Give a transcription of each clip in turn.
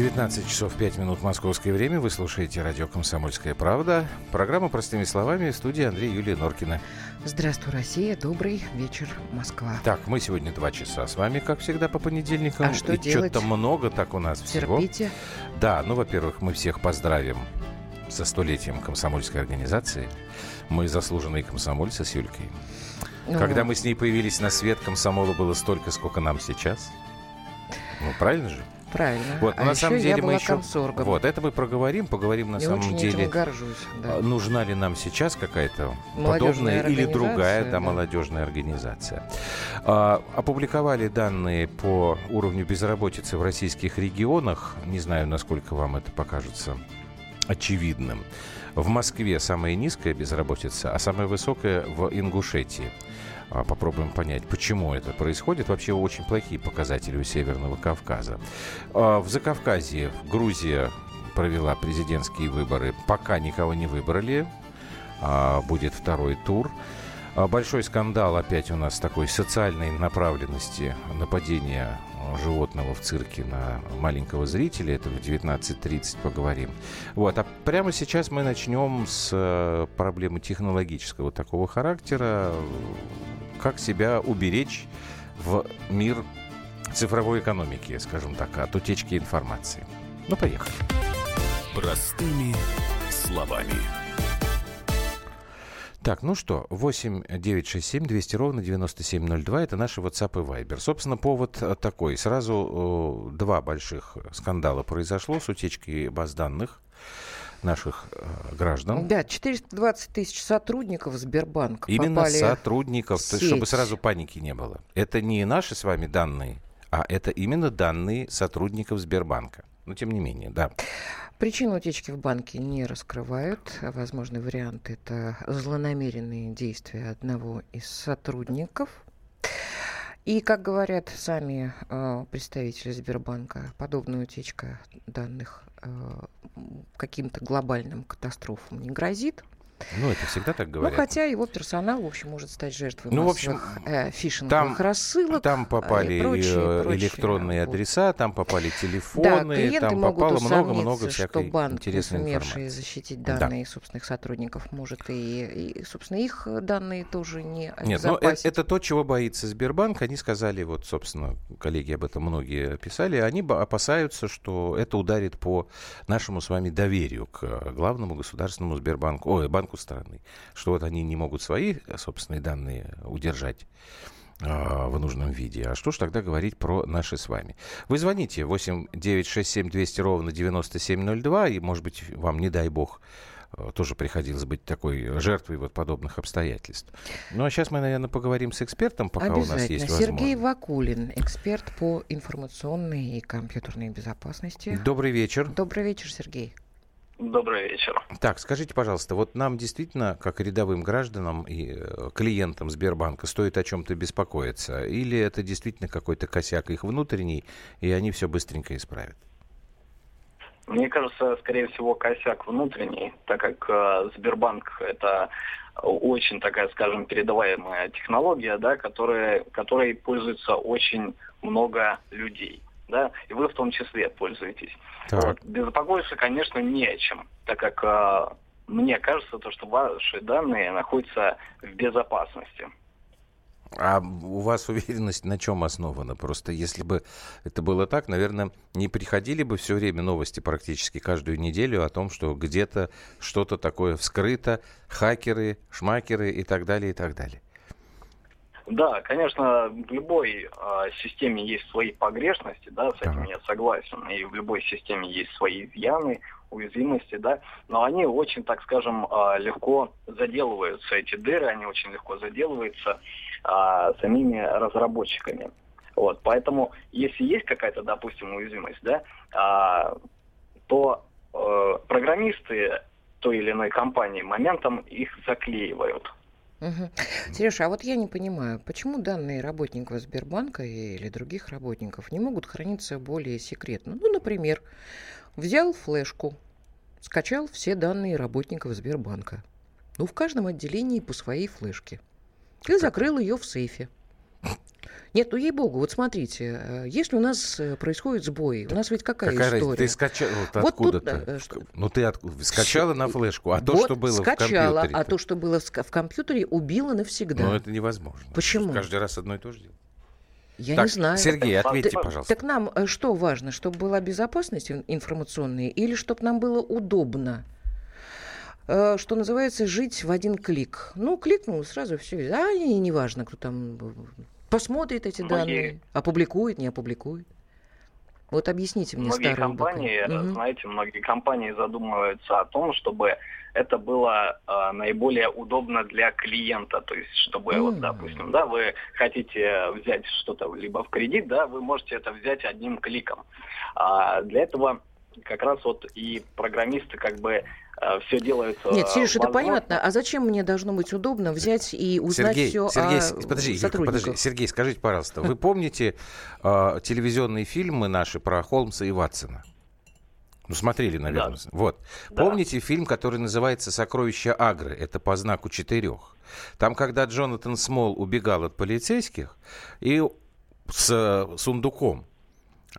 19 часов 5 минут московское время. Вы слушаете радио «Комсомольская правда». Программа «Простыми словами» в студии Андрей Юлия Норкина. Здравствуй, Россия. Добрый вечер, Москва. Так, мы сегодня два часа с вами, как всегда, по понедельникам. А что И делать? что-то много так у нас Терпите. всего. Да, ну, во-первых, мы всех поздравим со столетием комсомольской организации. Мы заслуженные комсомольцы с Юлькой. Ну, Когда мы с ней появились на свет, комсомола было столько, сколько нам сейчас. Ну, правильно же? Правильно. Вот, а на еще самом деле я мы была еще... комсоргом. Вот, это мы проговорим, поговорим на Я самом очень деле. этим горжусь. Да. А, Нужна ли нам сейчас какая-то подобная или другая да, да. молодежная организация? А, опубликовали данные по уровню безработицы в российских регионах. Не знаю, насколько вам это покажется очевидным. В Москве самая низкая безработица, а самая высокая в Ингушетии. А, Попробуем понять, почему это происходит. Вообще очень плохие показатели у Северного Кавказа. А, В Закавказье Грузия провела президентские выборы. Пока никого не выбрали. А, Будет второй тур. Большой скандал опять у нас такой социальной направленности нападения животного в цирке на маленького зрителя. Это в 19.30 поговорим. Вот. А прямо сейчас мы начнем с э, проблемы технологического такого характера. Как себя уберечь в мир цифровой экономики, скажем так, от утечки информации. Ну, поехали. Простыми словами. Так, ну что, 8 9 6 7 200 ровно 9702 это наши WhatsApp и Viber. Собственно, повод э, такой. Сразу э, два больших скандала произошло с утечкой баз данных наших э, граждан. Да, 420 тысяч сотрудников Сбербанка Именно сотрудников, то чтобы сразу паники не было. Это не наши с вами данные, а это именно данные сотрудников Сбербанка. Но тем не менее, да. Причину утечки в банке не раскрывают. Возможный вариант – это злонамеренные действия одного из сотрудников. И, как говорят сами э, представители Сбербанка, подобная утечка данных каким-то глобальным катастрофам не грозит. Ну, это всегда так Ну, говорят. хотя его персонал, в общем, может стать жертвой Ну, в общем, э, фишинговых там- рассылок. Там э, попали и прочее, э, прочее. электронные Вот. адреса, там попали Да, телефоны, клиенты там попало много-много всякой что банк, интересной информации. защитить Да. данные собственных сотрудников, может и, и, собственно, их данные тоже не Нет, но э- обезопасить. это то, чего боится Сбербанк. Они сказали, вот, собственно, коллеги об этом многие писали, они опасаются, что это ударит по нашему с вами доверию к э, главному государственному Сбербанку, ой, банку страны, что вот они не могут свои э, собственные данные удержать а, в нужном виде. А что ж тогда говорить про наши с вами? Вы звоните 8 967 200 ровно 9702, и, может быть, вам, не дай бог, э, тоже приходилось быть такой жертвой вот подобных обстоятельств. Ну, а сейчас мы, наверное, поговорим с экспертом, пока у нас есть Сергей возможность. Вакулин, эксперт по информационной и компьютерной безопасности. Добрый вечер. Добрый вечер, Сергей. Добрый вечер. Так, скажите, пожалуйста, вот нам действительно, как рядовым гражданам и э, клиентам Сбербанка, стоит о чем-то беспокоиться? Или это действительно какой-то косяк их внутренний, и они все быстренько исправят? Мне кажется, скорее всего, косяк внутренний, так как э, Сбербанк это очень такая, скажем, передаваемая технология, да, которая, которой пользуется очень много людей. Да, и вы в том числе пользуетесь. Так. Вот. Конечно, не о чем, так как э, мне кажется, то, что ваши данные находятся в безопасности. А у вас уверенность на чем основана? Просто если бы это было так, наверное, не приходили бы все время новости практически каждую неделю о том, что где-то что-то такое вскрыто, хакеры, шмакеры и так далее, и так далее. Да, конечно, в любой э, системе есть свои погрешности, да, с этим Так. я согласен. И в любой системе есть свои изъяны, уязвимости, да, но они очень, так скажем, э, легко заделываются, эти дыры, они очень легко заделываются э, самими разработчиками. Вот, поэтому, если есть какая-то, допустим, уязвимость, да, а, то э, программисты той или иной компании моментом их заклеивают. Мгм. Сереж, а вот я не понимаю, почему данные работников Сбербанка или других работников не могут храниться более секретно? Ну, например, взял флешку, скачал все данные работников Сбербанка. Ну, в каждом отделении по своей флешке. И закрыл ее в сейфе. Нет, ну ей-богу, вот смотрите, э, если у нас э, происходит сбой, у нас ведь какая, Какая история? Ты скачала вот Вот тут, откуда-то? да, что- Ну ты от- скачала на флешку, а то, Вот что было скачала, в компьютере. а то, что было в компьютере, убило навсегда. Ну это невозможно. Почему? Каждый раз одно и то же делать. Я так, не знаю. Сергей, ответьте, Так- пожалуйста. Так нам э, что важно, чтобы была безопасность ин- информационная или чтобы нам было удобно? Э, Что называется, жить в один клик. Ну, кликнул, сразу все. А и не важно, кто там э, посмотрит эти Многие- данные, опубликует, не опубликует. Вот объясните мне многие старую быка. компании, Мгм. знаете, многие компании задумываются о том, чтобы это было э, наиболее удобно для клиента, то есть чтобы вот, М. допустим, да, вы хотите взять что-то либо в кредит, да, вы можете это взять одним кликом. А для этого как раз вот и программисты как бы все делают. э, Нет, Сереж, это понятно. А зачем мне должно быть удобно взять и узнать Сергей, все Сергей, о подожди, подожди, Сергей, скажите, пожалуйста, вы помните э, телевизионные фильмы наши про Холмса и Ватсона? Ну, смотрели, наверное. Вот. Да. Помните фильм, который называется «Сокровища Агры»? Это по знаку четырех. Там, когда Джонатан Смол убегал от полицейских и с э, сундуком,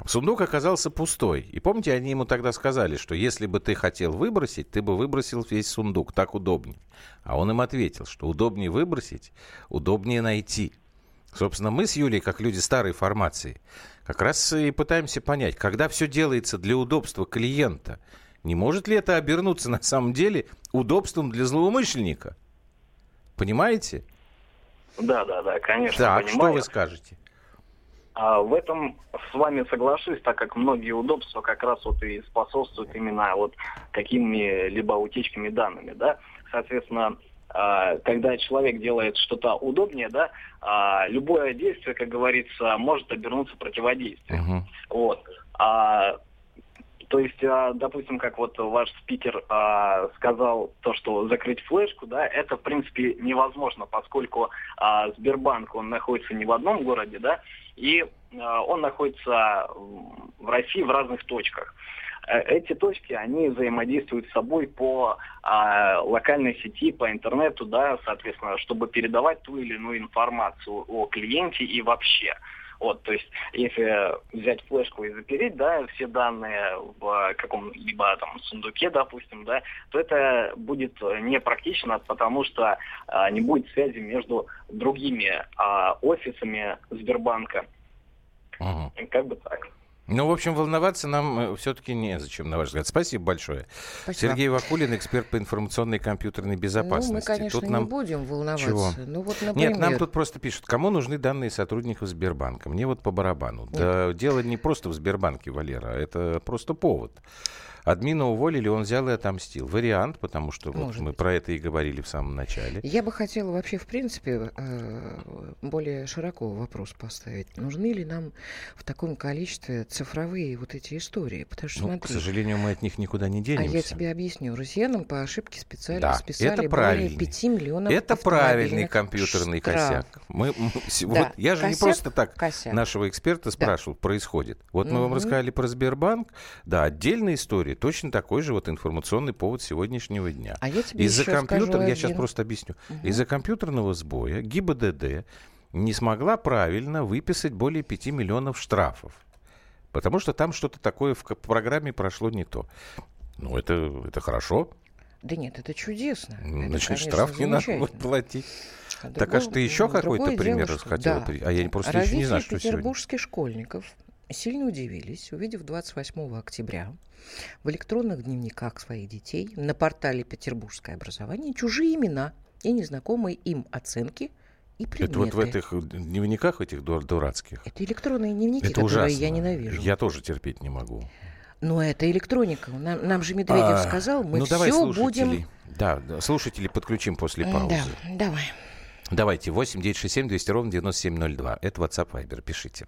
Сундук оказался пустой. И помните, они ему тогда сказали, что если бы ты хотел выбросить, ты бы выбросил весь сундук, так удобнее. А он им ответил, что удобнее выбросить, удобнее найти. Собственно, мы с Юлей, как люди старой формации, как раз и пытаемся понять, когда все делается для удобства клиента, не может ли это обернуться на самом деле удобством для злоумышленника? Понимаете? Да, да, да, конечно. Так, что понимаю. вы скажете? А, в этом с вами соглашусь, так как многие удобства как раз вот и способствуют именно вот какими-либо утечками данными, да. Соответственно, а, когда человек делает что-то удобнее, да, а, любое действие, как говорится, может обернуться противодействием. Мгм. Вот. А, то есть, а, допустим, как вот ваш спикер а, сказал, то, что закрыть флешку, да, это, в принципе, невозможно, поскольку а, Сбербанк, он находится не в одном городе, да, и а, он находится в России в разных точках. Э, Эти точки, они взаимодействуют с собой по а, локальной сети, по интернету, да, соответственно, чтобы передавать ту или иную информацию о клиенте и вообще. Вот, то есть, если взять флешку и запереть, да, все данные в каком-либо там сундуке, допустим, да, то это будет непрактично, потому что а, не будет связи между другими а, офисами Сбербанка. Мгм. Как бы так. Ну, в общем, волноваться нам все-таки незачем, на ваш взгляд. Спасибо большое. Спасибо. Сергей Вакулин, эксперт по информационной и компьютерной безопасности. Ну, мы, конечно, Тут нам... не будем волноваться. Чего? Ну, вот, например... Нет, нам тут просто пишут, кому нужны данные сотрудников Сбербанка. Мне вот по барабану. Да дело не просто в Сбербанке, Валера, это просто повод. Админа уволили, он взял и отомстил. Вариант, потому что вот мы быть. про это и говорили в самом начале. Я бы хотела вообще, в принципе, э, более широко вопрос поставить. Нужны ли нам в таком количестве цифровые вот эти истории? Потому что, Ну, к смотри, сожалению, мы от них никуда не а денемся. я тебе объясню. Россиянам по ошибке специально Да, списали это более правильный. 5 миллионов Это правильный компьютерный штрафов. косяк. Мы, мы- Да, вот я же не косяк, просто так косяк. нашего эксперта спрашивал, происходит. Вот мы вам Мгм. рассказали про Сбербанк. Да, отдельная история, точно такой же вот информационный повод сегодняшнего дня. А я тебе Из-за компьютера, я сейчас просто объясню. Мгм. Из-за компьютерного сбоя ГИБДД не смогла правильно выписать более 5 миллионов штрафов. Потому что там что-то такое в программе прошло не то. Ну, это, это хорошо. Да нет, это чудесно. Это, Значит, конечно, штраф не надо будет платить. А Так а что ты еще какой-то дело, пример что- хотела да. а я просто еще не знаю, Родители что сегодня. петербургских школьников сильно удивились, увидев 28 октября в электронных дневниках своих детей на портале «Петербургское образование» чужие имена и незнакомые им оценки и предметы. Это вот в этих дневниках этих дур- дурацких. Это электронные дневники, Это которые ужасно. я ненавижу. Я тоже терпеть не могу. Но это электроника. Нам, нам же Медведев А, сказал, мы ну, давай все слушателей. будем... Да, слушателей подключим после паузы. Да, давай. Давайте, 8 967 200 ровно 9702. Это WhatsApp Viber, пишите.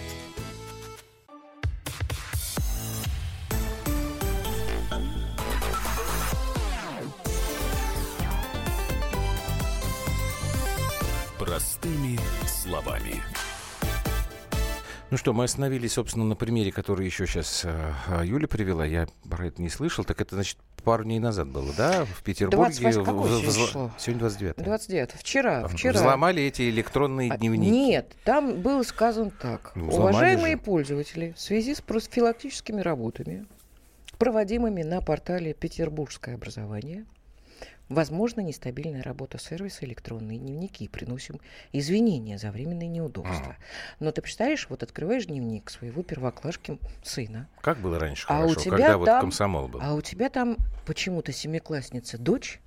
Ну что, мы остановились, собственно, на примере, который еще сейчас э, Юля привела. Я про это не слышал. Так это, значит, пару дней назад было, да? В Петербурге. 28, какое в, в, Сегодня 29. 29. Вчера, вчера. Взломали эти электронные А, дневники. Нет, там было сказано так. Ну, Уважаемые же. пользователи, в связи с профилактическими работами, проводимыми на портале «Петербургское образование», возможно нестабильная работа сервиса электронные дневники. Приносим извинения за временные неудобства. Но ты представляешь, вот открываешь дневник своего первоклашки сына, Как было раньше А у хорошо, тебя когда вот там- комсомол был. а у тебя там почему-то семиклассница дочь.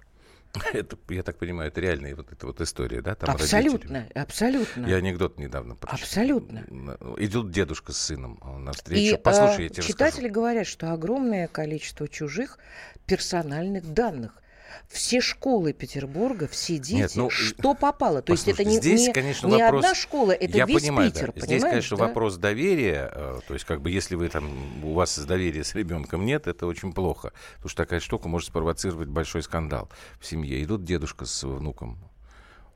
Это, я так понимаю, это реальная вот эта вот история, да? Там абсолютно, родители. абсолютно. Я анекдот недавно прочитал. Абсолютно. Идет дедушка с сыном на И встречу. Послушай, э, я тебе читатели говорят, что огромное количество чужих персональных данных. Все школы Петербурга, все дети, Нет, ну, что попало. То есть это не, здесь, не- конечно, не вопрос- одна школа, это я весь понимаю, Питер. да. Здесь, конечно, да? вопрос доверия. э, То есть, как бы, если вы там, у вас доверия с ребенком нет, это очень плохо. Потому что такая штука может спровоцировать большой скандал в семье. Идут дедушка с внуком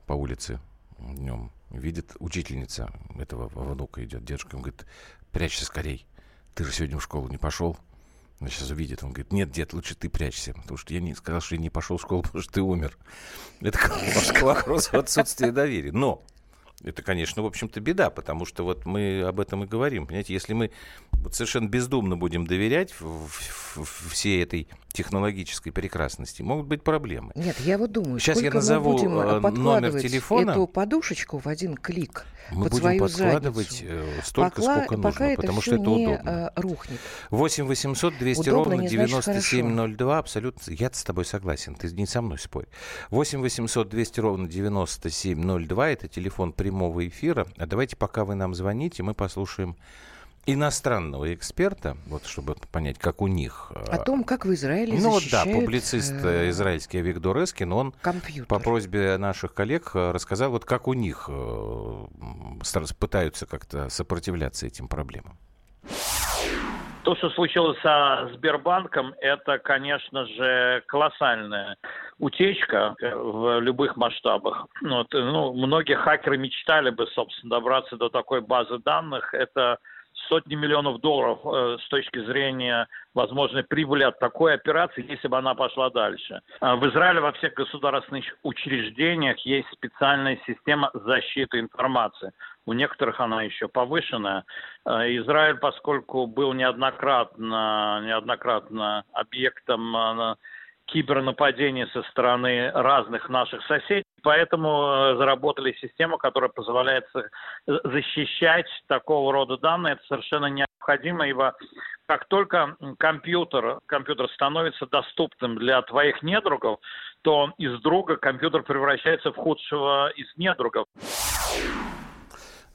по улице днем. Видит учительница этого внука идет. Дедушка ему говорит, прячься скорей. Ты же сегодня в школу не пошел. Он сейчас увидит, он говорит, нет, дед, лучше ты прячься, потому что я не сказал, что я не пошел в школу, потому что ты умер. Это как к вопросу отсутствия доверия. Но это, конечно, в общем-то, беда, потому что вот мы об этом и говорим. Понимаете, если мы вот совершенно бездумно будем доверять в- в- в- всей этой технологической прекрасности, могут быть проблемы. Нет, я вот думаю, Сейчас я назову, э, э, номер телефона. эту подушечку в один клик Мы под будем свою подкладывать задницу, э, столько, пока, сколько пока нужно, это потому что это не удобно. рухнет. 8 800 200 Удобно ровно не значит 9702. Абсолютно. Я с тобой согласен. Ты не со мной спорь. 8 800 200 ровно 9702. Это телефон прямого эфира. А давайте, пока вы нам звоните, мы послушаем иностранного эксперта, вот чтобы понять, как у них. э, О том, как в Израиле ну вот да, защищают, публицист э, э, израильский Виктор Эскин, он компьютер. по просьбе наших коллег э, рассказал, вот как у них пытаются как-то сопротивляться этим проблемам. То, что случилось со Сбербанком, это, конечно же, колоссальная утечка в любых масштабах. Вот, ну, многие хакеры мечтали бы, собственно, добраться до такой базы данных. Это сотни миллионов долларов э, с точки зрения возможной прибыли от такой операции, если бы она пошла дальше. А В Израиле во всех государственных учреждениях есть специальная система защиты информации. У некоторых она еще повышенная. Э, Израиль, поскольку был неоднократно, неоднократно объектом э, кибернападений со стороны разных наших соседей, поэтому э, заработали систему, которая позволяет за- защищать такого рода данные. Это совершенно необходимо, ибо как только компьютер, компьютер становится доступным для твоих недругов, то из друга компьютер превращается в худшего из недругов.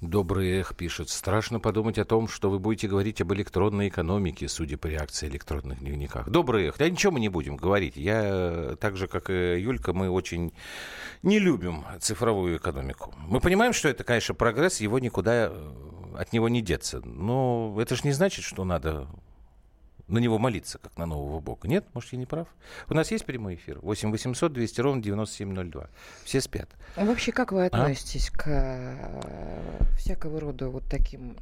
Добрый эх пишет. Страшно подумать о том, что вы будете говорить об электронной экономике, судя по реакции электронных дневниках. Добрый эх. Да ничего мы не будем говорить. Я, э, так же, как и Юлька, мы очень не любим цифровую экономику. Мы понимаем, что это, конечно, прогресс, его никуда э, от него не деться. Но это же не значит, что надо на него молиться, как на нового бога. Нет, может, я не прав? У нас есть прямой эфир? 8 800 200 ровно 9702. Все спят. А Вообще, как вы А? относитесь к э, всякого рода вот таким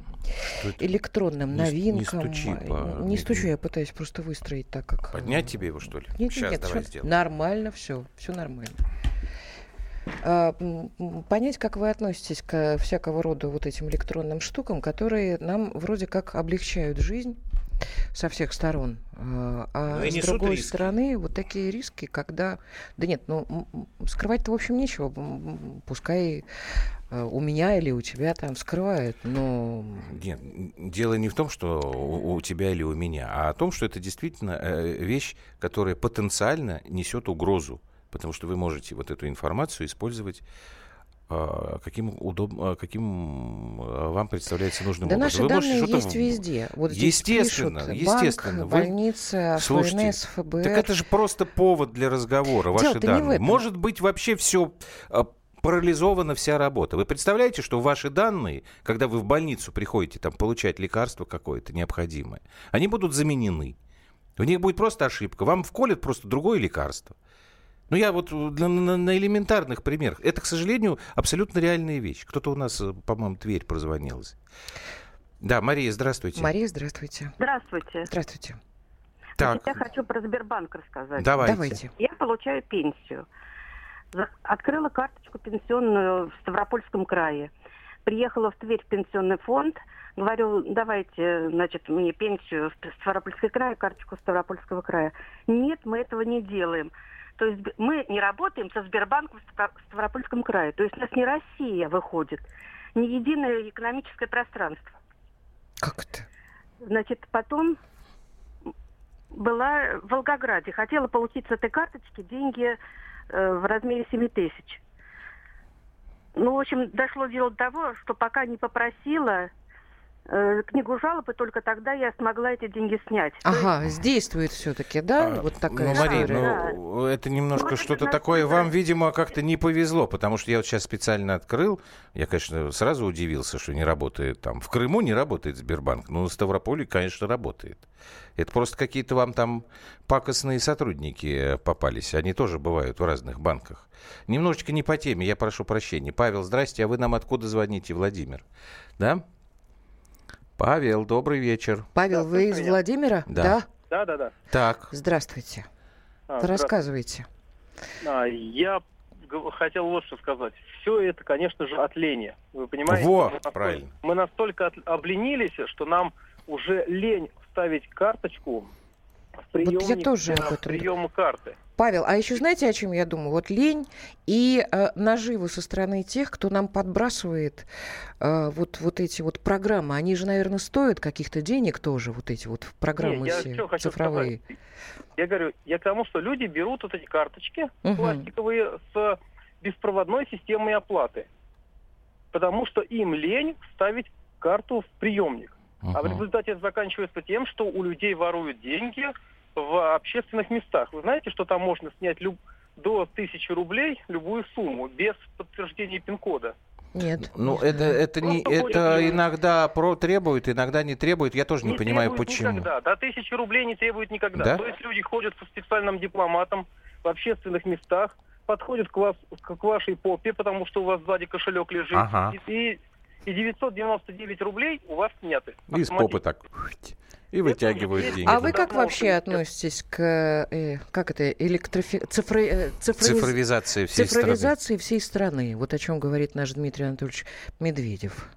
Что электронным Не с- не новинкам? стучи по- Не стучу, я пытаюсь просто выстроить так, как... Поднять тебе его, что ли? Нет, Сейчас нет, давай сделаем. Нормально все, все нормально. А, Понять, как вы относитесь к всякого рода вот этим электронным штукам, которые нам вроде как облегчают жизнь, со всех сторон. А, А Ну с другой риски. стороны, вот такие риски, когда... Да нет, ну, скрывать-то, в общем, нечего. Пускай э, у меня или у тебя там скрывают, но... Нет, дело не в том, что у, у тебя или у меня, а о том, что это действительно э, вещь, которая потенциально несет угрозу, потому что вы можете вот эту информацию использовать каким, удоб... э, каким э, вам представляется нужным Да образом. наши Вы можете данные что-то есть везде. Вот Естественно, пишут, естественно. Банк, Вы- больница, Слушайте, ФНС, ФБР. Так это же просто повод для разговора, ваши Дело-то не в данные. Может быть, вообще все парализована вся работа. Вы представляете, что ваши данные, когда вы в больницу приходите там получать лекарство какое-то необходимое, они будут заменены. У них будет просто ошибка. Вам вколят просто другое лекарство. Ну, я вот на, на- на элементарных примерах. Это, к сожалению, абсолютно реальная вещь. Кто-то у нас, э, по-моему, Тверь прозвонилась. Да, Мария, здравствуйте. Мария, здравствуйте. Здравствуйте. Здравствуйте. Так, Я хочу про Сбербанк рассказать. давайте. Давайте. Я получаю пенсию. Открыла карточку пенсионную в Ставропольском крае. Приехала в Тверь в пенсионный фонд. Говорю, давайте, значит, мне пенсию в Ставропольский край, карточку Ставропольского края. Нет, мы этого не делаем. То есть мы не работаем со Сбербанком в Ста- в Ставропольском крае. То есть у нас не Россия выходит, не единое экономическое пространство. Как это? Значит, потом была в Волгограде. Хотела получить с этой карточки деньги э, в размере 7 тысяч. Ну, в общем, дошло дело до того, что пока не попросила книгу жалоб, и только тогда я смогла эти деньги снять. То Ага, действует все-таки, да? А, вот такая ну, Мария, ну, это немножко Ну, что-то на- такое. Вам, видимо, как-то не повезло, потому что я вот сейчас специально открыл. Я, конечно, сразу удивился, что не работает там. В Крыму не работает Сбербанк, но в Ставрополе, конечно, работает. Это просто какие-то вам там пакостные сотрудники э, попались. Они тоже бывают в разных банках. Немножечко не по теме, я прошу прощения. Павел, здрасте, а вы нам откуда звоните, Владимир? Да? Павел, добрый вечер. Павел, вы из. Владимира? Да. Да, да, да. Так, Здравствуйте. А. Рассказывайте. А, я хотел вот что сказать. Все это, конечно же, от лени. Вы понимаете? Во, Мы настолько- правильно. Мы настолько от- обленились, что нам уже лень вставить карточку в приемник, тоже э, об в этом прием карты. Павел, а еще знаете, о чем я думаю? Вот лень и э, наживы со стороны тех, кто нам подбрасывает э, вот, вот эти вот программы. Они же, наверное, стоят каких-то денег тоже, вот эти вот программы Не, я все хочу цифровые. сказать. Я говорю, я к тому, что люди берут вот эти карточки Мгм. пластиковые с беспроводной системой оплаты. Потому что им лень ставить карту в приемник. А в результате это заканчивается тем, что у людей воруют деньги в общественных местах. Вы знаете, что там можно снять люб- до тысячи рублей любую сумму без подтверждения пин-кода? Нет. Ну, это, это, не, это иногда про требует, иногда не требует. Я тоже не, понимаю, требует почему. Никогда. До тысячи рублей не требует никогда. Да? То есть люди ходят со специальным дипломатом в общественных местах, подходят к, вас, к к вашей попе, потому что у вас сзади кошелек лежит, Ага. и, и 999 рублей у вас сняты. И с попы так. И вытягивают деньги. А вы как вообще относитесь к э, как это электрифи... цифры... э, цифровиз- Цифровизация всей страны. цифровизации всей страны? Вот о чем говорит наш Дмитрий Анатольевич Медведев.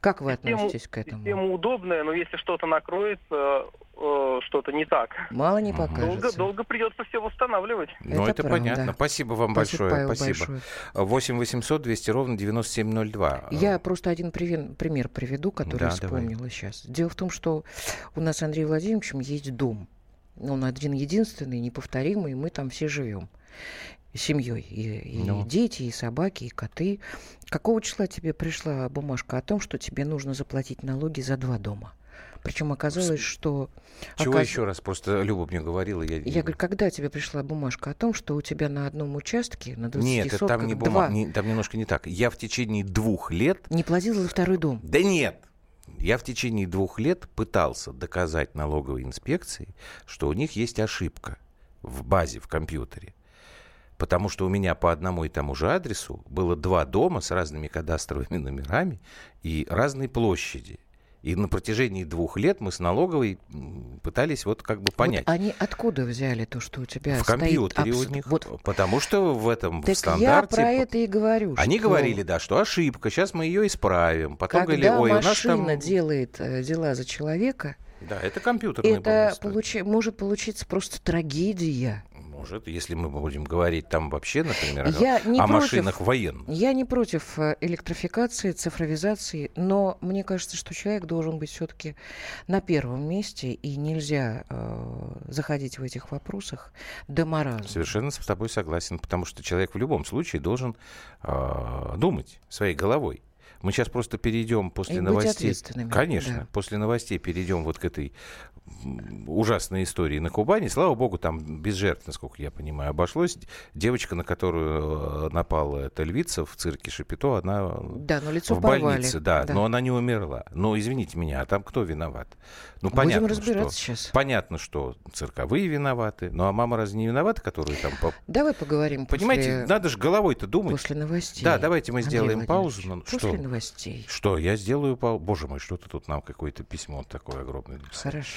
Как вы относитесь к этому? Система удобная, но если что-то накроется, э, что-то не так, Мало не Мгм. долго, покажется. долго придется все восстанавливать. Ну, Это это, правда. понятно. Спасибо вам Спасибо, большое. Павел, Спасибо. большое. 8 800 200 ровно 9702. Я просто один привен- пример приведу, который Да, вспомнила сейчас. Дело в том, что у нас с Андреем Владимировичем есть дом. Он один единственный, неповторимый, и мы там все живем семьей. И, и Ну. дети, и собаки, и коты. Какого числа тебе пришла бумажка о том, что тебе нужно заплатить налоги за два дома? Причем оказалось, что... Чего оказ- еще раз? Просто Люба мне говорила. Я, Я говорю, когда тебе пришла бумажка о том, что у тебя на одном участке, на 20 Нет, это там не бумага, не- там немножко не так. Я в течение двух лет не платил за второй дом? Да нет. Я в течение двух лет пытался доказать налоговой инспекции, что у них есть ошибка в базе, в компьютере. Потому что у меня по одному и тому же адресу было два дома с разными кадастровыми номерами и разной площади. И на протяжении двух лет мы с налоговой пытались вот как бы понять. Вот они откуда взяли то, что у тебя в стоит компьютере абс- у них. Вот Потому что в этом в так я стандарте... про это и говорю. Они что говорили, да, что ошибка, сейчас мы ее исправим. Потом когда говорили, ой, у нас там... делает э, дела за человека, Да, это компьютерные это получи- может получиться просто трагедия. Может, если мы будем говорить там вообще, например, Я не о против- машинах военных. Я не против э, электрификации, цифровизации, но мне кажется, что человек должен быть все-таки на первом месте, и нельзя э, заходить в этих вопросах до маразма. Совершенно с тобой согласен, потому что человек в любом случае должен э, думать своей головой. Мы сейчас просто перейдем после И новостей. Конечно, да. после новостей перейдем вот к этой м, ужасной истории на Кубани. Слава богу, там без жертв, насколько я понимаю, обошлось. Девочка, на которую э, напала эта львица в цирке Шапито, она Да, но лицо в порвали. больнице, да, но она не умерла. Но извините меня, а там кто виноват? Ну, Будем понятно, разбираться что, сейчас. понятно, что цирковые виноваты, ну а мама разве не виновата, которую там... по- Давай поговорим Понимаете, после, надо же головой-то думать. после новостей. Да, давайте мы Андрей сделаем паузу. Ну, После что? новостей. Что, я сделаю паузу? Боже мой, что-то тут нам какое-то письмо такое огромное. Хорошо.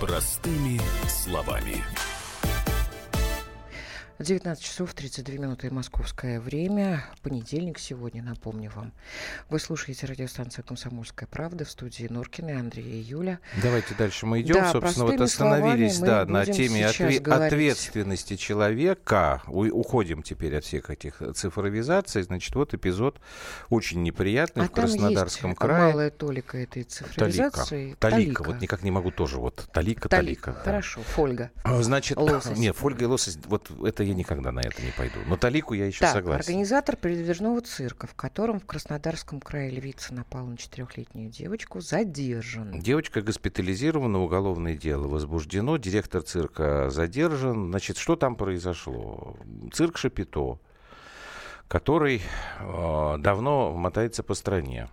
Простыми словами. 19 часов 32 минуты московское время. Понедельник сегодня, напомню вам. Вы слушаете радиостанцию «Комсомольская правда» в студии Норкина, Андрея и Юля. Давайте дальше мы идем. Да, Собственно, вот остановились да, на теме отве- говорить. ответственности человека. У- уходим теперь от всех этих цифровизаций. Значит, вот эпизод очень неприятный а в Краснодарском есть крае. малая толика этой Талика. цифровизации. Талика. Вот никак не могу тоже. Вот Талика, Талика. Талика. да. Хорошо, Фольга. А, Значит, Лосось. нет, фольга и лосось, вот это я никогда на это не пойду. Но талику я еще Так, согласен. организатор передвижного цирка, в котором в Краснодарском крае львица напала на четырехлетнюю девочку, задержан. Девочка госпитализирована, уголовное дело возбуждено, директор цирка задержан. Значит, что там произошло? Цирк Шапито, который э, давно мотается по стране.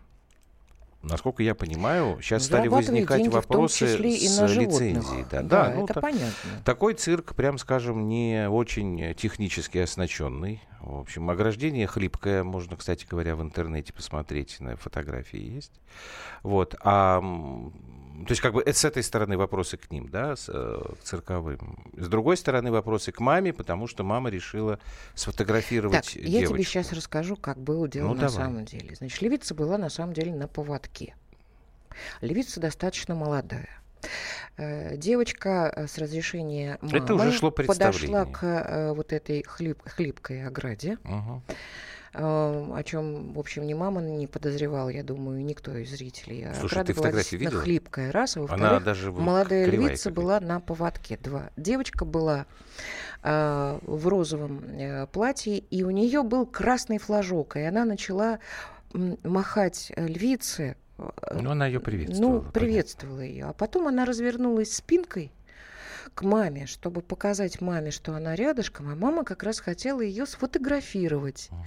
Насколько я понимаю, сейчас стали возникать вопросы и с лицензией. Да, Да, да, ну, это та- понятно. Такой цирк, прям скажем, не очень технически оснащенный. В общем, ограждение хлипкое, можно, кстати говоря, в интернете посмотреть, на фотографии есть. Вот. А, то есть, как бы, это с этой стороны вопросы к ним, да, с, э, к цирковым. С другой стороны вопросы к маме, потому что мама решила сфотографировать Так, я девочку. тебе сейчас расскажу, как было дело Ну, на давай. самом деле. Значит, львица была на самом деле на поводке. Львица достаточно молодая. Э, Девочка э, с разрешения мамы Это уже шло подошла к э, вот этой хлип- хлипкой ограде, Мгм. О чем, в общем, ни мама не подозревала, я думаю, никто из зрителей. Слушай, Ограда ты фотографии видела? хлипкая, раз, а Она даже молодая кривая львица была на поводке, два. Девочка была э, в розовом э, платье, и у нее был красный флажок, и она начала м, махать э, львице. э, Ну, она ее приветствовала. ну, понятно. приветствовала ее. А потом она развернулась спинкой к маме, чтобы показать маме, что она рядышком, а мама как раз хотела ее сфотографировать Мгм.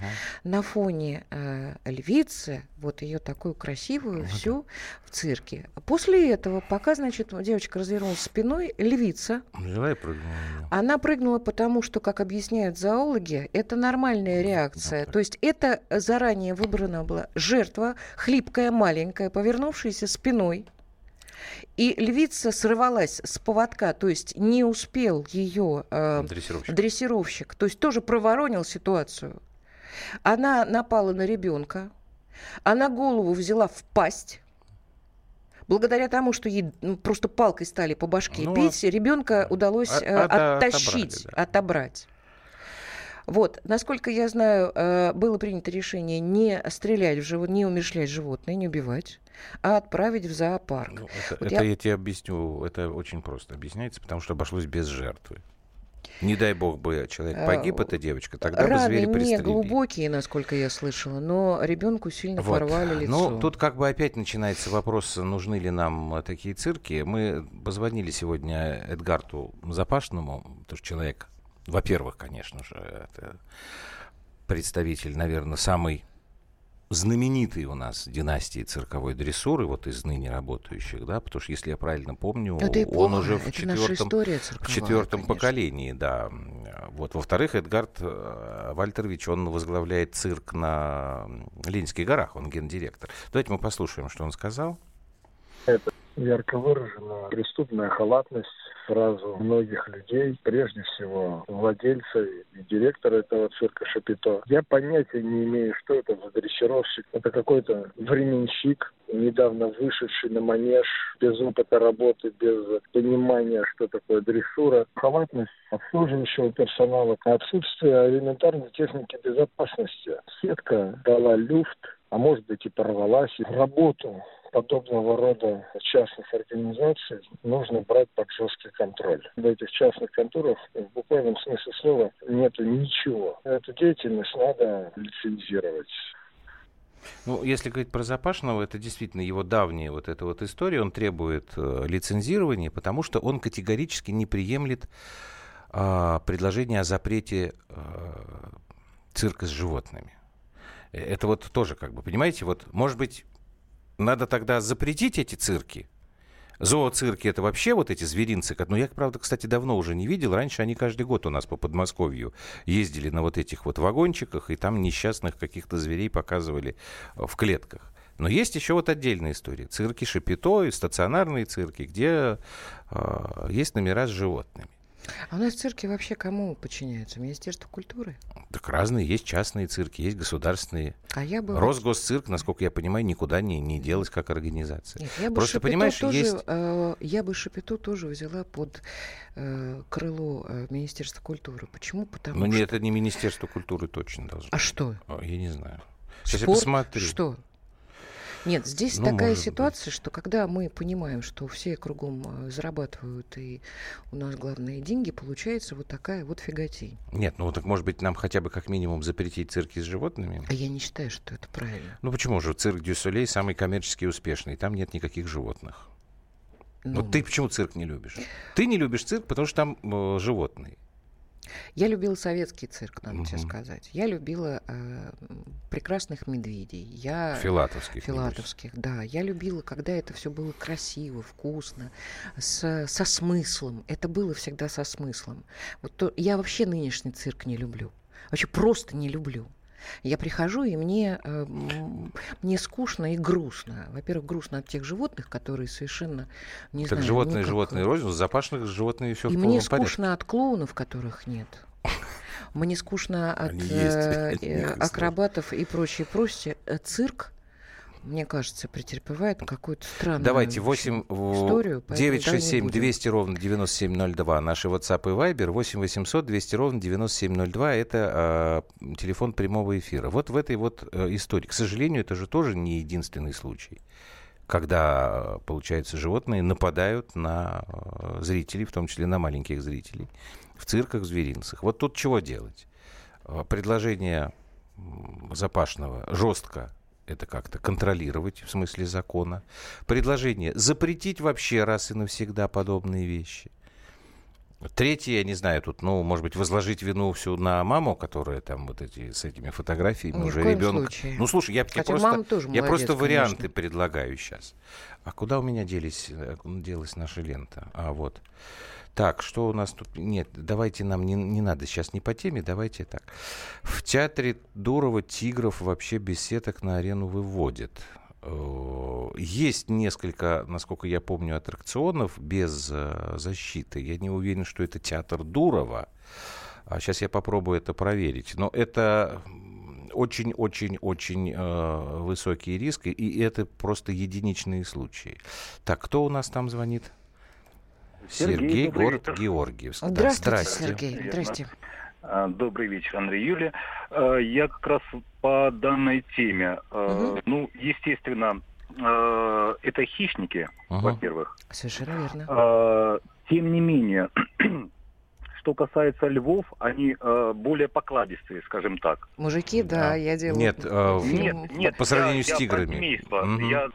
на фоне э, львицы, вот ее такую красивую Ну да. всю в цирке. После этого, пока, значит, девочка развернулась спиной, львица, Взяла и прыгнула она прыгнула потому, что, как объясняют зоологи, это нормальная реакция. да. То есть это заранее выбрана была жертва, хлипкая, маленькая, повернувшаяся спиной. И львица срывалась с поводка, то есть не успел ее э, Дрессировщик. дрессировщик, то есть тоже проворонил ситуацию. Она напала на ребенка, она голову взяла в пасть. Благодаря тому, что ей ну, просто палкой стали по башке Ну, бить, ребенка удалось от- э, ота- оттащить, отобрали, да. отобрать. Вот, насколько я знаю, э, было принято решение не стрелять в живот, не умершлять животное, не убивать, а отправить в зоопарк. Ну, это, Вот это я- я... тебе объясню, это очень просто объясняется, потому что обошлось без жертвы. Не дай бог бы человек Э, погиб, эта девочка, тогда бы Раны звери не пристрелили. глубокие, насколько я слышала, но ребенку сильно Вот. порвали лицо. Ну, тут как бы опять начинается вопрос, нужны ли нам э, такие цирки. Мы позвонили сегодня Эдгарту Запашному, тоже человек Во-первых, конечно же, это представитель, наверное, самый знаменитый у нас династии цирковой дрессуры, вот из ныне работающих, да, потому что, если я правильно помню, Это эпоха, он уже в это четвертом, в четвертом поколении, да. Вот. Во-вторых, Эдгард э, Вальтерович, он возглавляет цирк на Ленинских горах, он гендиректор. Давайте мы послушаем, что он сказал. ярко выражена преступная халатность сразу многих людей, прежде всего владельца и директора этого цирка Шапито. Я понятия не имею, что это за дрессировщик. Это какой-то временщик, недавно вышедший на манеж, без опыта работы, без понимания, что такое дрессура. Халатность обслуживающего персонала, отсутствие элементарной техники безопасности. Сетка дала люфт, а может быть и порвалась. Работу подобного рода частных организаций нужно брать под жесткий контроль. В этих частных конторах в буквальном смысле слова нету ничего. Эту деятельность надо лицензировать. Ну, если говорить про Запашного, это действительно его давняя вот эта вот история. Он требует э, лицензирования, потому что он категорически не приемлет э, предложение о запрете э, цирка с животными. Это вот тоже как бы, понимаете, вот, может быть, надо тогда запретить эти цирки. Зооцирки это вообще вот эти зверинцы. Ну, я, правда, кстати, давно уже не видел. Раньше они каждый год у нас по Подмосковью ездили на вот этих вот вагончиках, и там несчастных каких-то зверей показывали э, в клетках. Но есть еще вот отдельная история. Цирки Шапито и стационарные цирки, где э, есть номера с животными. А у нас цирки вообще кому подчиняются? Министерству культуры? Так разные. Есть частные цирки, есть государственные. А я бы... Росгосцирк, насколько я понимаю, никуда не, не делась как организация. Нет, я бы Просто, Шапито понимаешь, тоже, есть- э, я бы Шапито тоже взяла под э, крыло э, Министерства культуры. Почему? Потому Но что... не, это не Министерство культуры точно должно. А что? О, Я не знаю. Сейчас я Спорт? посмотрю. Что? Нет, здесь Ну, такая ситуация, что когда мы понимаем, что все кругом э, зарабатывают, и у нас главные деньги, получается вот такая вот фиготень. Нет, ну так может быть нам хотя бы как минимум запретить цирки с животными? А я не считаю, что это правильно. Ну почему же? Цирк Дю Солей самый коммерчески успешный. Там нет никаких животных. Ну, Вот ты почему цирк не любишь? Ты не любишь цирк, потому что там э, животные. Я любила советский цирк, надо тебе Мгм. сказать. Я любила э, прекрасных медведей. Я... Филатовских. небось. Филатовских, да. Я любила, когда это все было красиво, вкусно, с, со смыслом. Это было всегда со смыслом. Вот то, я вообще нынешний цирк не люблю. Вообще просто не люблю. Я прихожу, и мне, э, мне скучно и грустно. Во-первых, грустно от тех животных, которые совершенно не Так знаю. животные, никак- животные рознь, запашных животные все в И полном мне порядке. скучно от клоунов, которых нет. Мне скучно от э, э, акробатов и прочее, прочее. Цирк, мне кажется, претерпевает какую-то странную Давайте в 8 общем, историю. поэтому да, не 967 будем. 200 ровно 9702 наши WhatsApp и Viber 8 800 200 ровно 9702 это э, телефон прямого эфира. Вот в этой вот э, истории, к сожалению, это же тоже не единственный случай, когда, э, получается, животные нападают на э, зрителей, в том числе на маленьких зрителей, в цирках, в зверинцах. Вот тут чего делать? Предложение Запашного жестко это как-то контролировать в смысле закона. Предложение запретить вообще раз и навсегда подобные вещи. Третье, я не знаю, тут, ну, может быть, возложить вину всю на маму, которая там вот эти с этими фотографиями Ни уже ребенок. случае. Ну, слушай, я, я Хотя просто, мама тоже я молодец, просто варианты конечно. предлагаю сейчас. А куда у меня делись, э, делась наша лента? А вот. Так, что у нас тут? Нет, давайте нам не, не надо сейчас не по теме, давайте так. В театре Дурова тигров вообще без сеток на арену выводят. Э, Есть несколько, насколько я помню, аттракционов без э, защиты. Я не уверен, что это театр Дурова. А сейчас я попробую это проверить. Но это очень-очень-очень э, высокий риск, и, и это просто единичные случаи. Так, кто у нас там звонит? Сергей, город вечер. Георгиевск. Да, Здравствуйте, здрасте. Сергей. Здрасте. А, Добрый вечер, Андрей Юлия. А, Я как раз по данной теме. Мгм. Ну, естественно, это хищники, Ага. во-первых. Совершенно верно. Тем не менее, что касается львов, они э, более покладистые, скажем так. Мужики, да, я делаю. Нет, э, Нет, нет, по сравнению я- с я тиграми. семейство. Мгм. Я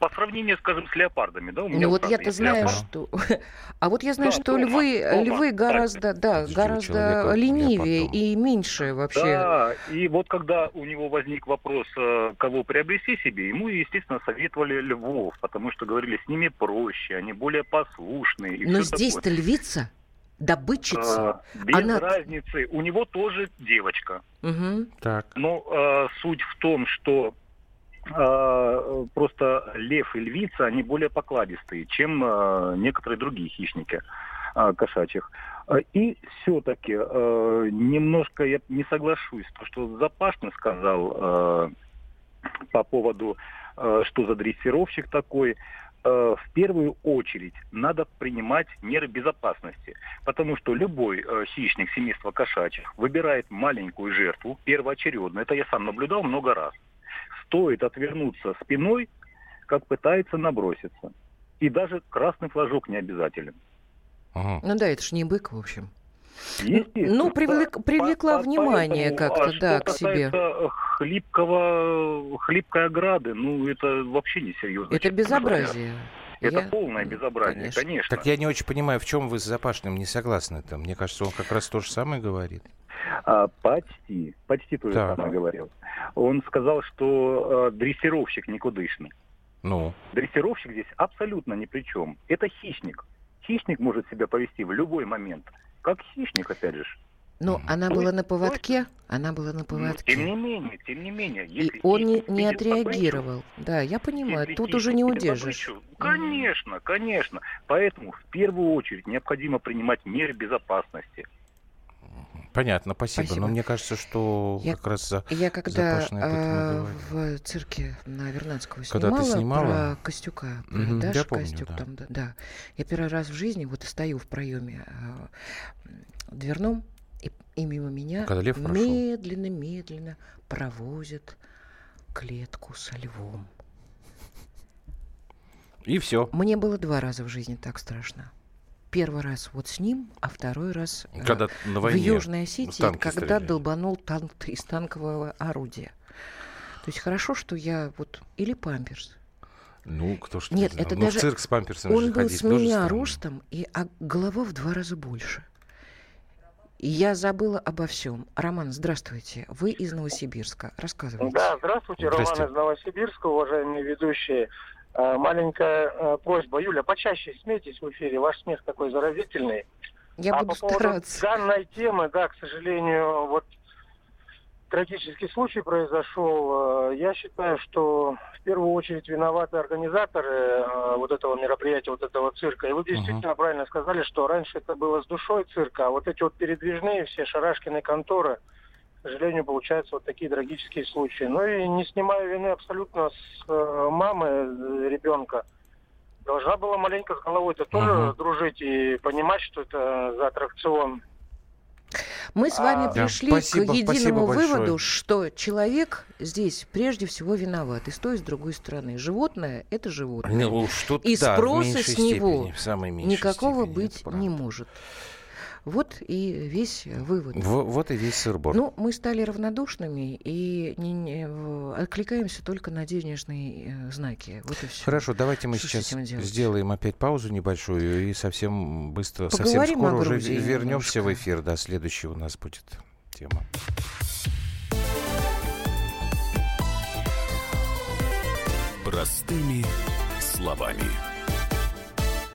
по сравнению, скажем, с леопардами, да, у меня Ну вот я-то знаю, леопард. что... А вот я знаю, Да, что Тома, львы, Тома, львы так. гораздо, да, гораздо человека ленивее и меньше вообще. Да, и вот когда у него возник вопрос, э, кого приобрести себе, ему, естественно, советовали львов, потому что говорили, с ними проще, они более послушные. и Но здесь-то львица, добытчица. Э, Без она- разницы, у него тоже девочка. Мгм. Так. Но э, суть в том, что э, просто лев и львица, они более покладистые, чем э, некоторые другие хищники э, кошачьих. И все-таки э, немножко я не соглашусь, то, что Запашный сказал э, по поводу, э, что за дрессировщик такой. Э, В первую очередь надо принимать меры безопасности, потому что любой э, хищник семейства кошачьих выбирает маленькую жертву первоочередно. Это я сам наблюдал много раз. Стоит отвернуться спиной, как пытается наброситься. И даже красный флажок не обязателен. Ага. Ну да, это ж не бык, в общем. Естественно, Ну, привлек- привлекла По- внимание поэтому, как-то, а да, что к себе. хлипкого, хлипкой ограды, ну, это вообще не серьезно. Это безобразие. Это Я- полное безобразие, Конечно. конечно. Так я не очень понимаю, в чем вы с Запашным не согласны-то? Мне кажется, он как раз то же самое говорит. А, почти, почти то же Так. самое говорил. Он сказал, что э, дрессировщик никудышный. Ну, Дрессировщик здесь абсолютно ни при чем. Это хищник. Хищник может себя повести в любой момент. Как хищник, опять же. Ну, она То была есть- на поводке, она была на Ну, поводке. тем не менее, тем не менее. И если он не, не видит добычу, отреагировал. Да, я понимаю, если тут уже не удержишь. добычу, Конечно, конечно. Поэтому в первую очередь необходимо принимать меры безопасности. Понятно, спасибо. Спасибо. Но мне кажется, что Я- как раз за... Я когда и а, в цирке на Вернадского Когда ты снимала, снимала? про Костюка, про Мгм, я Дашу помню, Костюк, да. там, да, да. Я первый раз в жизни вот стою в проеме м, дверном, и, и мимо меня медленно-медленно провозят клетку со львом. И все. Мне было два раза в жизни так страшно. Первый раз вот с ним, а второй раз э, Когда на в войне Южной Осетии, когда стреляли. долбанул танк из танкового орудия. То есть хорошо, что я вот... Или памперс. Ну, кто ж Нет, это Ну, даже- в цирк с памперсами Он был ходить с меня ростом, и, а голова в два раза больше. Я забыла обо всем. Роман, здравствуйте. Вы из Новосибирска. Рассказывайте. Да, здравствуйте, Здрасте. Роман из Новосибирска, уважаемые ведущие. Э, Маленькая э, просьба. Юля, почаще смейтесь в эфире, ваш смех такой заразительный. Я а буду по поводу стараться. данной темы, да, к сожалению, вот трагический случай произошел. Э, Я считаю, что в первую очередь виноваты организаторы вот этого мероприятия, вот этого цирка. И вы действительно правильно сказали, что раньше это было с душой цирка, а вот эти вот передвижные все шарашкины конторы, к сожалению, получаются вот такие трагические случаи. Ну и не снимая вины абсолютно с э, мамы э, ребенка, должна была маленько с головой-то тоже Мгм. дружить и понимать, что это за аттракцион. Мы с вами А, Да, пришли спасибо, к единому спасибо большое. выводу, что человек здесь прежде всего виноват. И с той, и с другой стороны. Животное – это животное. Ну, тут, И да, спроса с него степени, в самой меньшей Никакого степени, быть не может. Вот и весь вывод. Во- вот и весь сыр-бор. Ну, мы стали равнодушными и не- не, в- откликаемся только на денежные э, знаки. Вот и все. Хорошо, давайте мы Что сейчас сделаем опять паузу небольшую и совсем быстро, совсем Поговорим скоро о уже вернемся в эфир. Да, следующая у нас будет тема. Простыми словами.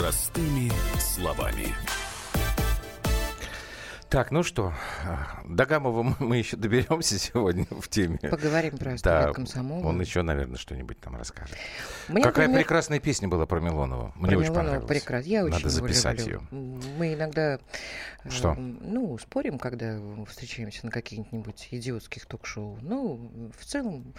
Простыми словами. Так, ну что, до Гамова мы еще доберемся сегодня в теме. Поговорим про да, комсомола. Он еще, наверное, что-нибудь там расскажет. Мне, Какая например... прекрасная песня была про Милонова. Мне про очень Милонова понравилась. Прекрасно. Я очень Надо записать люблю. ее. Мы иногда что? Э, ну, спорим, когда встречаемся на каких-нибудь идиотских ток-шоу. Ну, в целом,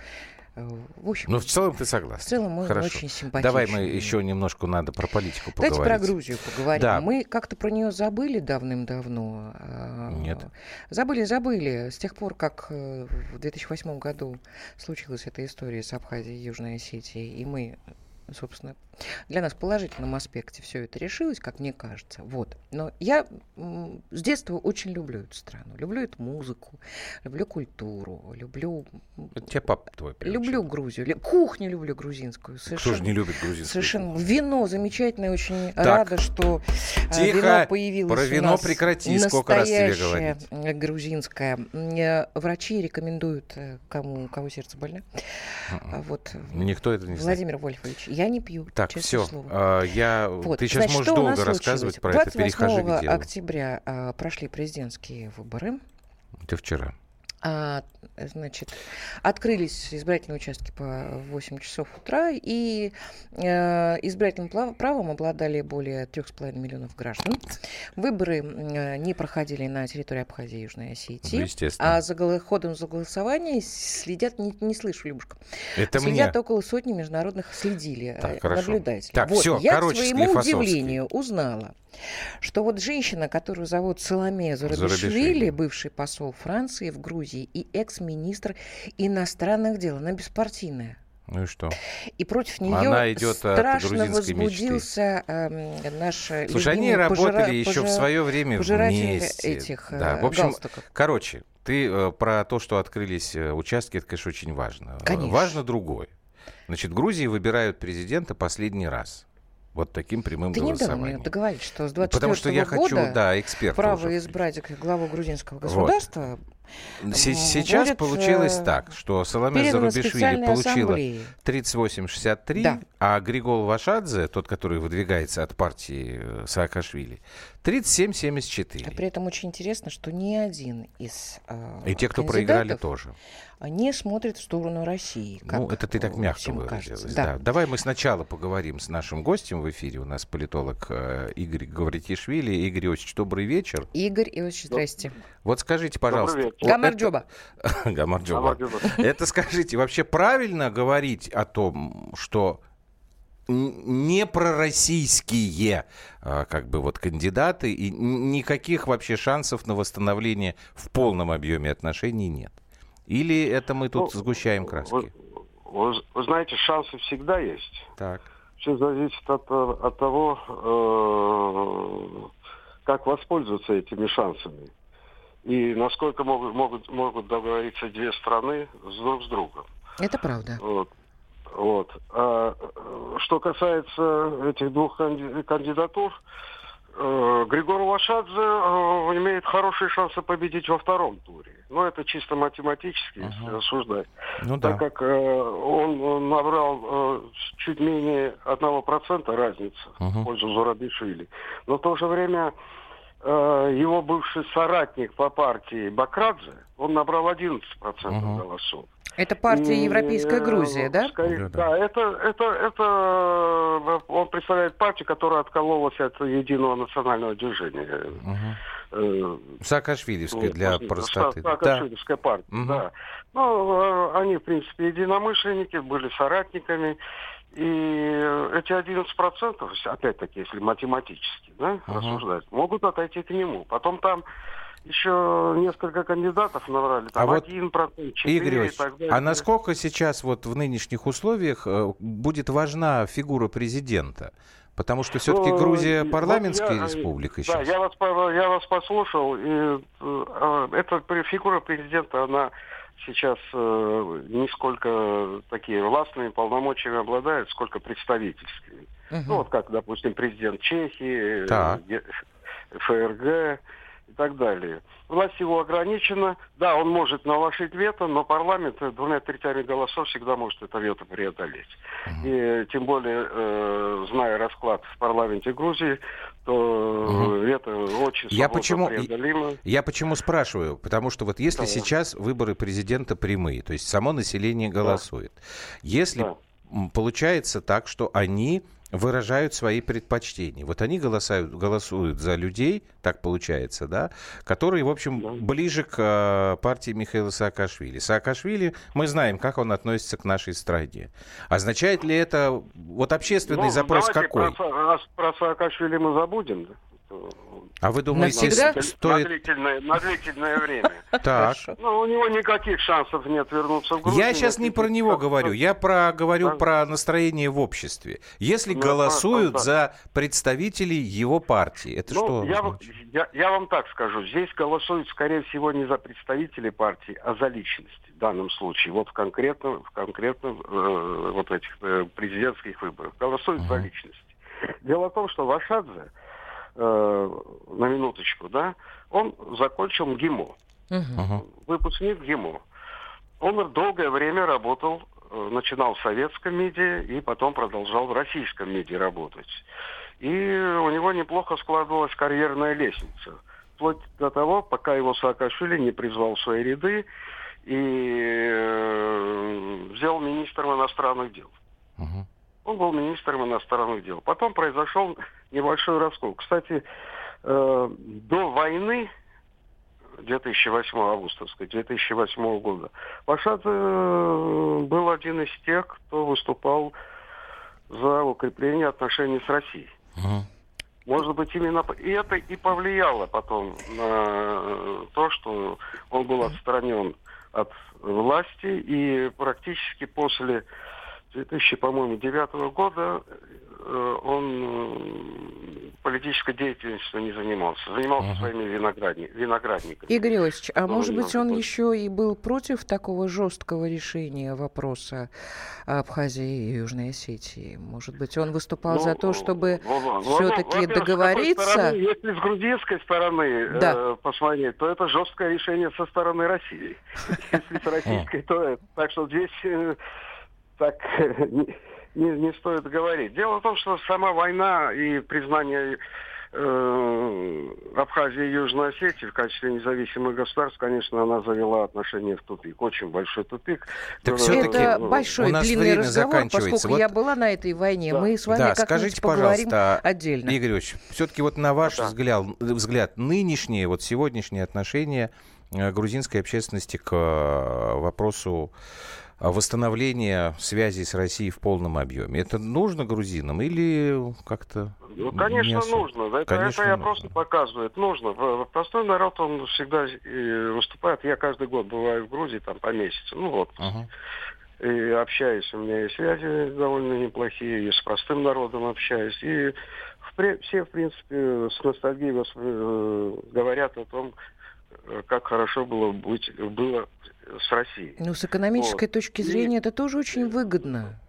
в общем, ну, в целом ты согласен. В целом мы Хорошо. очень симпатичны. Давай мы еще немножко надо про политику поговорить. Давайте про Грузию поговорим. Да. Мы как-то про нее забыли давным-давно. А, Нет. Забыли, забыли. С тех пор, как э, в 2008 году случилась эта история с Абхазией и Южной Осетией, и мы собственно, для нас в положительном аспекте все это решилось, как мне кажется. Вот. Но я с детства очень люблю эту страну. Люблю эту музыку, люблю культуру, люблю... Это тебя папа твой приучил. Люблю Грузию. Кухню люблю грузинскую. Совершенно, Кто же не любит грузинскую? Совершенно. Вино замечательное. Очень так, рада, что э, тихо, вино появилось про вино у нас прекрати, сколько раз тебе говорить. грузинское. Врачи рекомендуют, э, кому, кого сердце больно. А вот. Никто это не знает. Владимир Вольфович, я не пью. Так, все. А, я... Вот. Ты сейчас Значит, можешь долго рассказывать про это. Перехожи к делу. октября а, прошли президентские выборы. Это вчера. А, значит, открылись избирательные участки по 8 часов утра, и э, избирательным правом обладали более 3,5 миллионов граждан. Выборы э, не проходили на территории Абхазии и Южной Осетии. Ну. А за ходом за голосование следят, не, не слышу, Любушка, Это следят мне. около сотни международных следили, так, э, наблюдателей. Так, вот, все, я, к своему удивлению, узнала, что вот женщина, которую зовут Соломея Зурабишвили, бывший посол Франции в Грузии и экс-министр иностранных дел, она беспартийная. Ну и что? И против нее Она идет страшно возбудился э, наш Слушай, они работали пожира... еще в свое время вместе. этих да. В общем, галстуков. короче, ты э, про то, что открылись э, участки, это, конечно, очень важно. Конечно. Важно другое. Значит, Грузии выбирают президента последний раз. Вот таким прямым Ты голосованием. не дал мне договорить, что с 24 Потому что я года хочу, да, эксперт. право избрать главу грузинского государства вот. Сейчас будет, получилось э, так, что Соломея Зарубишвили получила 38,63, да. а Григол Вашадзе, тот, который выдвигается от партии э, Саакашвили, 37,74. А при этом очень интересно, что ни один из э, И те, кто проиграли, тоже не смотрит в сторону России. Как ну, это ты так мягко выразилась. Да. Да. Давай мы сначала поговорим с нашим гостем в эфире. У нас политолог э, Игорь Гавритишвили. Игорь Иосифович, добрый вечер. Игорь Иосифович, здрасте. Вот скажите, пожалуйста. Гамарджоба. Гамарджоба. Это скажите, вообще правильно говорить о том, что не пророссийские а, как бы вот кандидаты и никаких вообще шансов на восстановление в полном объеме отношений нет. Или это мы тут ну, сгущаем краски? Вы, вы, вы знаете, шансы всегда есть. Так. Все зависит от, от того, э, как воспользоваться этими шансами. И насколько могут, могут, могут договориться две страны друг с другом. Это правда. Вот. Вот. А, что касается этих двух кандидатур, э, Григор Вашадзе э, имеет хорошие шансы победить во втором туре. Но это чисто математически, uh-huh. если рассуждать. Ну, так да. как э, он, он набрал э, чуть менее одного процента разницы uh-huh. в пользу Зурабишвили. Но в то же время э, его бывший соратник по партии Бакрадзе, он набрал 11% uh-huh. голосов. Это партия и, Европейская Грузия, да? Скорее, да, да, это, это, это э, он представляет партию, которая откололась от единого национального движения. Угу. Саакашвилевская вот, для простоты. Саакашвилевская да. партия, угу. да. Ну, они, в принципе, единомышленники, были соратниками. И эти 11%, опять-таки, если математически да, uh рассуждать, могут отойти к нему. Потом там еще несколько кандидатов набрали, там а вот, 1%, 4% Игорь и так далее. А насколько сейчас вот в нынешних условиях э, будет важна фигура президента? Потому что все-таки ну, Грузия парламентская вот я, республика сейчас. Да, я вас, я вас послушал, и э, эта фигура президента, она сейчас э, не сколько такие властными полномочиями обладает, сколько представительскими. Угу. Ну вот как, допустим, президент Чехии, так. ФРГ, и так далее. Власть его ограничена. Да, он может наложить вето, но парламент двумя третями голосов всегда может это вето преодолеть. И тем более, э, зная расклад в парламенте Грузии, то угу. это очень я почему, преодолимо. Я почему спрашиваю? Потому что вот если да. сейчас выборы президента прямые, то есть само население голосует, да. если да. получается так, что они выражают свои предпочтения. Вот они голосуют, голосуют за людей, так получается, да, которые, в общем, да. ближе к э, партии Михаила Саакашвили. Саакашвили, мы знаем, как он относится к нашей стране. Означает ли это, вот общественный ну, запрос какой? Про, про Саакашвили мы забудем. А вы думаете, Навсегда? стоит... На длительное, на длительное время. Так. Ну, у него никаких шансов нет вернуться в Грузию. Я сейчас не про него говорю, я про, говорю про настроение в обществе. Если ну, голосуют за представителей его партии, это ну, что? Я, я, я вам так скажу, здесь голосуют, скорее всего, не за представителей партии, а за личности в данном случае. Вот в конкретно, в конкретно э, вот этих э, президентских выборах. Голосуют за личности. Дело в том, что Вашадзе э, на минуточку, да, он закончил МГИМО. Uh-huh. Выпускник ГИМО. Он долгое время работал, э, начинал в советском МИДе и потом продолжал в российском МИДе работать. И у него неплохо складывалась карьерная лестница. Вплоть до того, пока его Саакашвили не призвал в свои ряды и э, взял министром иностранных дел. Uh-huh. Он был министром иностранных дел. Потом произошел небольшой раскол. Кстати, э, до войны 2008 августовской, 2008 года, Пашат э, был один из тех, кто выступал за укрепление отношений с Россией. Uh-huh. Может быть, именно и это и повлияло потом на то, что он был отстранен от власти, и практически после 2000, по-моему, девятого года э, он э, политической деятельностью не занимался. Занимался uh-huh. своими виноградни, виноградниками. Игорь Иосифович, а может быть он еще и был против такого жесткого решения вопроса Абхазии и Южной Осетии? Может быть, он выступал ну, за то, чтобы ну, все-таки ну, договориться? Стороны, если с грузинской стороны да. э, посмотреть, то это жесткое решение со стороны России. Если с российской, то так что здесь э, так не, не стоит говорить. Дело в том, что сама война и признание э, Абхазии и Южной Осетии в качестве независимых государств, конечно, она завела отношения в тупик. Очень большой тупик. Так все-таки это большой, длинный разговор, поскольку вот... я была на этой войне. Да. Мы с вами да, скажите, поговорим пожалуйста, отдельно. Игорь Ильич, все-таки вот на ваш да. взгляд, взгляд, нынешние, вот сегодняшние отношения э, грузинской общественности к э, вопросу восстановление связи с Россией в полном объеме. Это нужно грузинам или как-то... Ну, конечно, особо... нужно. Это, конечно, это я нужно. просто показывает. Нужно. Простой народ, он всегда выступает. Я каждый год бываю в Грузии, там, по месяцу. Ну, вот. Uh-huh. И общаюсь. У меня и связи довольно неплохие, и с простым народом общаюсь. И все, в принципе, с ностальгией э, говорят о том, э, как хорошо было быть, было с Россией. Ну, с экономической вот. точки зрения и... это тоже очень выгодно.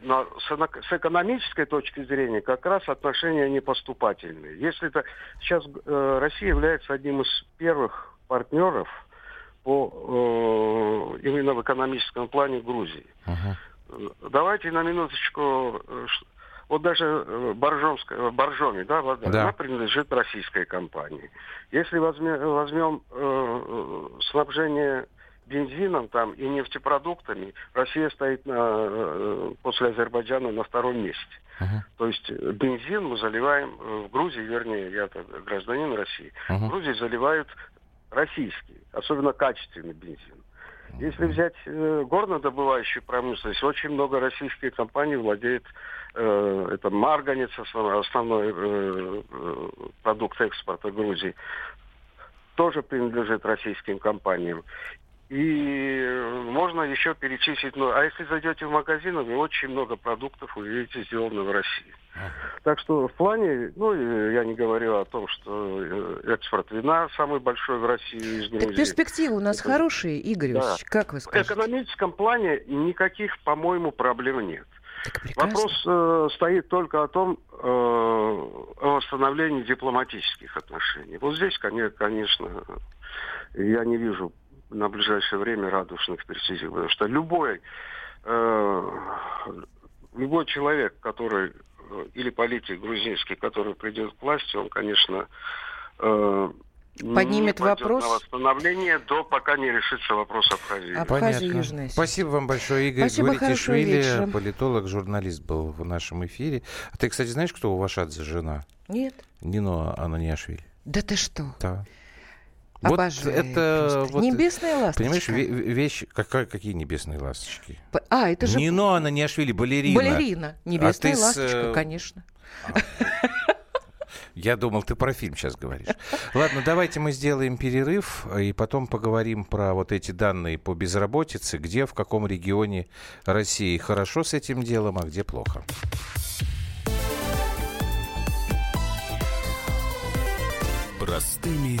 Но с, с экономической точки зрения как раз отношения непоступательные. Если это сейчас э, Россия является одним из первых партнеров по э, именно в экономическом плане Грузии. Uh-huh. Давайте на минуточку э, вот даже э, Боржомская, Боржоми, да, вода, да. она принадлежит российской компании. Если возьмем, возьмем э, снабжение бензином там и нефтепродуктами Россия стоит на, э, после Азербайджана на втором месте. Uh-huh. То есть бензин мы заливаем э, в Грузии, вернее, я гражданин России, uh-huh. в Грузии заливают российский, особенно качественный бензин. Если взять э, горнодобывающую промышленность, очень много российских компаний владеет э, это марганец, основной, э, э, продукт экспорта Грузии, тоже принадлежит российским компаниям. И можно еще перечислить, ну, а если зайдете в магазин, вы очень много продуктов увидите сделано в России. Так что в плане, ну, я не говорю о том, что э, экспорт вина самый большой в России из Грузии. Перспективы у нас Это... хорошие, Игорь да. как вы скажете? В экономическом плане никаких, по-моему, проблем нет. Вопрос э, стоит только о том, э, о восстановлении дипломатических отношений. Вот здесь, конечно, я не вижу на ближайшее время радужных перспектив, потому что любой, э, любой человек, который э, или политик грузинский, который придет к власти, он, конечно, э, поднимет вопрос на восстановление до пока не решится вопрос Абхазии. Абхазия, Южная Спасибо вам большое, Игорь Спасибо, Гваритишвили, политолог, журналист был в нашем эфире. А ты, кстати, знаешь, кто у Вашадзе жена? Нет. Нино Ананиашвили. Да ты что? Да. Обожаю вот это вот, небесные ласточки. Понимаешь, вещь какая, какие небесные ласточки? А, это же Нино Ананиашвили, балерина. Балерина, небесная а ласточка, с... Э, конечно. А. Я думал, ты про фильм сейчас говоришь. Ладно, давайте мы сделаем перерыв и потом поговорим про вот эти данные по безработице, где, в каком регионе России хорошо с этим делом, а где плохо. Простыми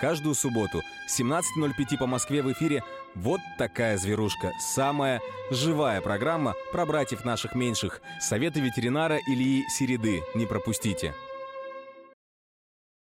Каждую субботу 17.05 по Москве в эфире «Вот такая зверушка». Самая живая программа про братьев наших меньших. Советы ветеринара Ильи Середы. Не пропустите.